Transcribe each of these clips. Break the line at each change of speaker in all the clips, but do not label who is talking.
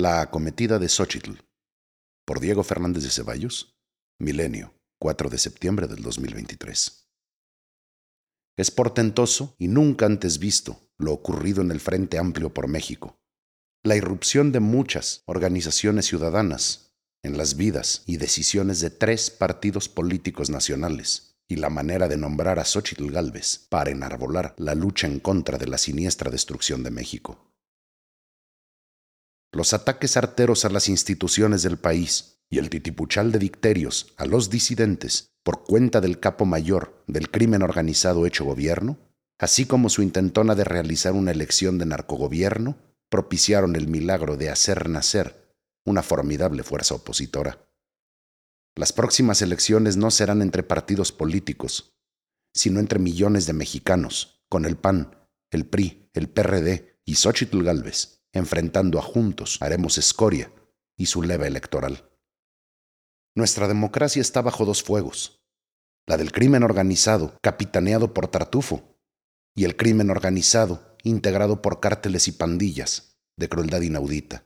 La acometida de Xochitl. Por Diego Fernández de Ceballos. Milenio, 4 de septiembre del 2023. Es portentoso y nunca antes visto lo ocurrido en el Frente Amplio por México. La irrupción de muchas organizaciones ciudadanas en las vidas y decisiones de tres partidos políticos nacionales y la manera de nombrar a Xochitl Galvez para enarbolar la lucha en contra de la siniestra destrucción de México los ataques arteros a las instituciones del país y el titipuchal de dicterios a los disidentes por cuenta del capo mayor del crimen organizado hecho gobierno, así como su intentona de realizar una elección de narcogobierno, propiciaron el milagro de hacer nacer una formidable fuerza opositora. Las próximas elecciones no serán entre partidos políticos, sino entre millones de mexicanos, con el PAN, el PRI, el PRD y Xochitl Galvez enfrentando a Juntos, Haremos Escoria y su leva electoral. Nuestra democracia está bajo dos fuegos, la del crimen organizado, capitaneado por Tartufo, y el crimen organizado, integrado por cárteles y pandillas, de crueldad inaudita.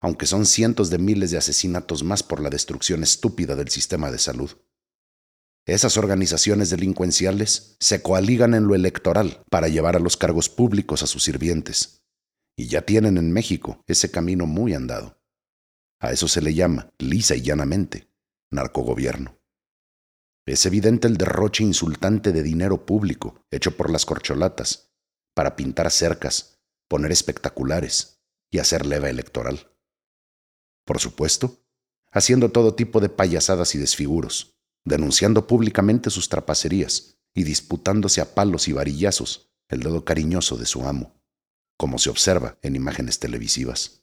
Aunque son cientos de miles de asesinatos más por la destrucción estúpida del sistema de salud. Esas organizaciones delincuenciales se coaligan en lo electoral para llevar a los cargos públicos a sus sirvientes, y ya tienen en México ese camino muy andado. A eso se le llama, lisa y llanamente, narcogobierno. Es evidente el derroche insultante de dinero público hecho por las corcholatas para pintar cercas, poner espectaculares y hacer leva electoral. Por supuesto, haciendo todo tipo de payasadas y desfiguros, denunciando públicamente sus trapacerías y disputándose a palos y varillazos el dedo cariñoso de su amo como se observa en imágenes televisivas.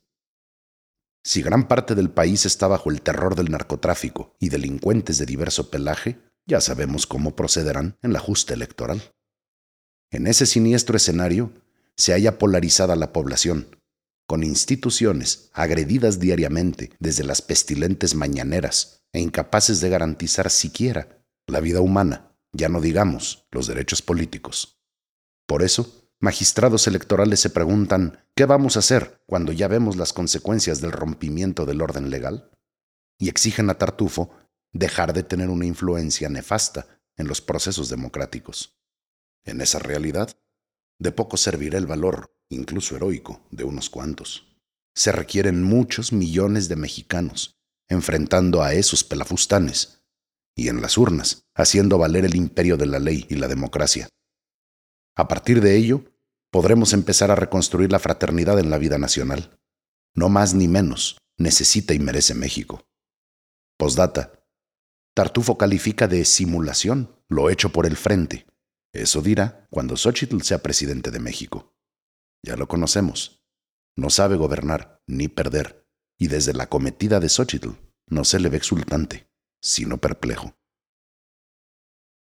Si gran parte del país está bajo el terror del narcotráfico y delincuentes de diverso pelaje, ya sabemos cómo procederán en la justa electoral. En ese siniestro escenario se halla polarizada la población, con instituciones agredidas diariamente desde las pestilentes mañaneras e incapaces de garantizar siquiera la vida humana, ya no digamos los derechos políticos. Por eso, magistrados electorales se preguntan, ¿qué vamos a hacer cuando ya vemos las consecuencias del rompimiento del orden legal? Y exigen a Tartufo dejar de tener una influencia nefasta en los procesos democráticos. En esa realidad, de poco servirá el valor, incluso heroico, de unos cuantos. Se requieren muchos millones de mexicanos enfrentando a esos pelafustanes y en las urnas haciendo valer el imperio de la ley y la democracia. A partir de ello, podremos empezar a reconstruir la fraternidad en la vida nacional. No más ni menos necesita y merece México. Postdata. Tartufo califica de simulación lo hecho por el Frente. Eso dirá cuando Xochitl sea presidente de México. Ya lo conocemos. No sabe gobernar ni perder, y desde la cometida de Xochitl no se le ve exultante, sino perplejo.